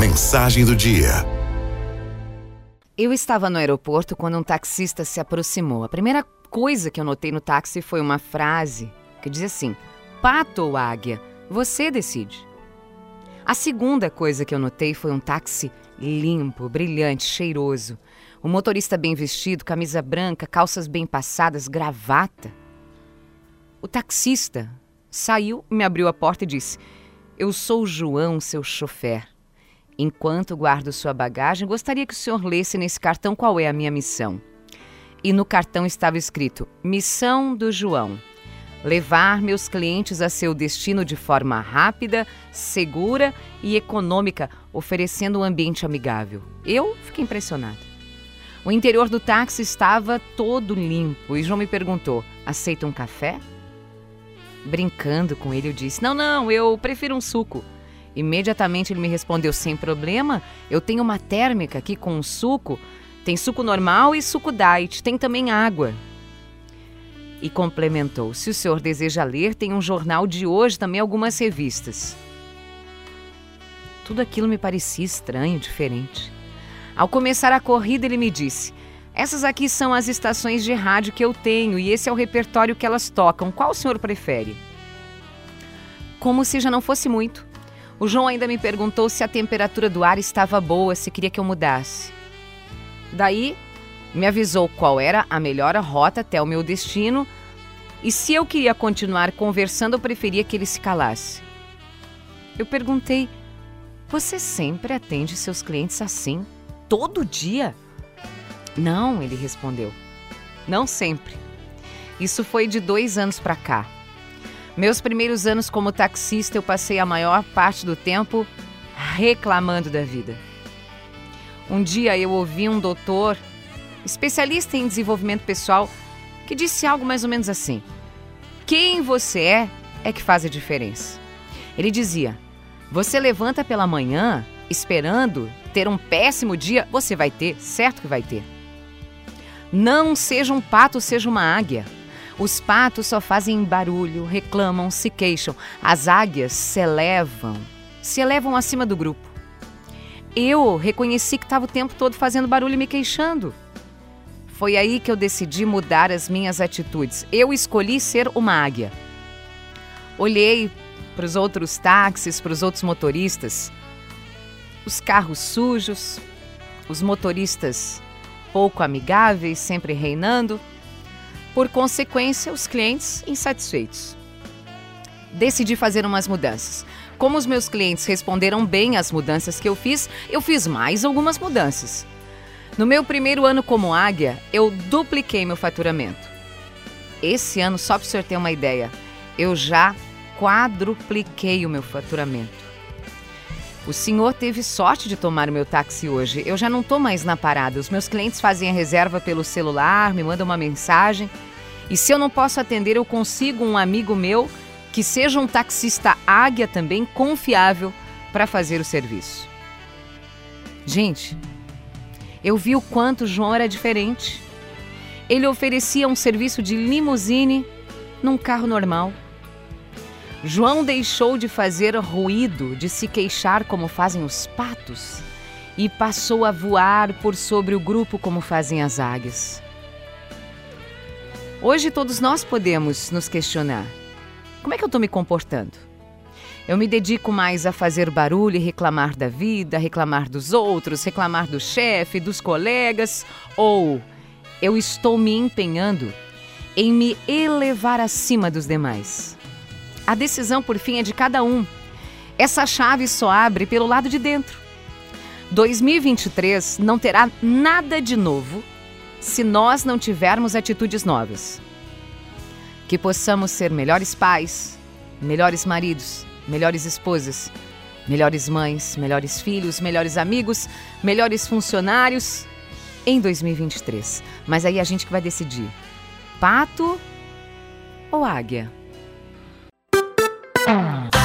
Mensagem do dia. Eu estava no aeroporto quando um taxista se aproximou. A primeira coisa que eu notei no táxi foi uma frase que dizia assim: Pato ou águia, você decide. A segunda coisa que eu notei foi um táxi limpo, brilhante, cheiroso. O motorista bem vestido, camisa branca, calças bem passadas, gravata. O taxista saiu, me abriu a porta e disse: Eu sou João, seu chofer. Enquanto guardo sua bagagem, gostaria que o senhor lesse nesse cartão qual é a minha missão. E no cartão estava escrito: Missão do João. Levar meus clientes a seu destino de forma rápida, segura e econômica, oferecendo um ambiente amigável. Eu fiquei impressionada. O interior do táxi estava todo limpo e João me perguntou: aceita um café? Brincando com ele, eu disse: Não, não, eu prefiro um suco. Imediatamente ele me respondeu: sem problema, eu tenho uma térmica aqui com um suco. Tem suco normal e suco diet, tem também água. E complementou: se o senhor deseja ler, tem um jornal de hoje, também algumas revistas. Tudo aquilo me parecia estranho, diferente. Ao começar a corrida, ele me disse: Essas aqui são as estações de rádio que eu tenho e esse é o repertório que elas tocam. Qual o senhor prefere? Como se já não fosse muito. O João ainda me perguntou se a temperatura do ar estava boa, se queria que eu mudasse. Daí, me avisou qual era a melhor rota até o meu destino e se eu queria continuar conversando, eu preferia que ele se calasse. Eu perguntei: Você sempre atende seus clientes assim? Todo dia? Não, ele respondeu. Não sempre. Isso foi de dois anos para cá. Meus primeiros anos como taxista, eu passei a maior parte do tempo reclamando da vida. Um dia eu ouvi um doutor, especialista em desenvolvimento pessoal, que disse algo mais ou menos assim: Quem você é é que faz a diferença. Ele dizia: Você levanta pela manhã esperando ter um péssimo dia, você vai ter, certo que vai ter. Não seja um pato, seja uma águia. Os patos só fazem barulho, reclamam, se queixam. As águias se elevam, se elevam acima do grupo. Eu reconheci que estava o tempo todo fazendo barulho e me queixando. Foi aí que eu decidi mudar as minhas atitudes. Eu escolhi ser uma águia. Olhei para os outros táxis, para os outros motoristas, os carros sujos, os motoristas pouco amigáveis, sempre reinando por consequência, os clientes insatisfeitos. Decidi fazer umas mudanças. Como os meus clientes responderam bem às mudanças que eu fiz, eu fiz mais algumas mudanças. No meu primeiro ano como águia, eu dupliquei meu faturamento. Esse ano, só para o senhor ter uma ideia, eu já quadrupliquei o meu faturamento. O senhor teve sorte de tomar o meu táxi hoje. Eu já não estou mais na parada. Os meus clientes fazem a reserva pelo celular, me mandam uma mensagem. E se eu não posso atender, eu consigo um amigo meu que seja um taxista águia também confiável para fazer o serviço. Gente, eu vi o quanto João era diferente. Ele oferecia um serviço de limusine num carro normal. João deixou de fazer ruído, de se queixar como fazem os patos, e passou a voar por sobre o grupo como fazem as águias. Hoje todos nós podemos nos questionar: como é que eu estou me comportando? Eu me dedico mais a fazer barulho e reclamar da vida, reclamar dos outros, reclamar do chefe, dos colegas, ou eu estou me empenhando em me elevar acima dos demais? A decisão, por fim, é de cada um. Essa chave só abre pelo lado de dentro. 2023 não terá nada de novo se nós não tivermos atitudes novas. Que possamos ser melhores pais, melhores maridos, melhores esposas, melhores mães, melhores filhos, melhores amigos, melhores funcionários em 2023. Mas aí a gente que vai decidir: pato ou águia? Thank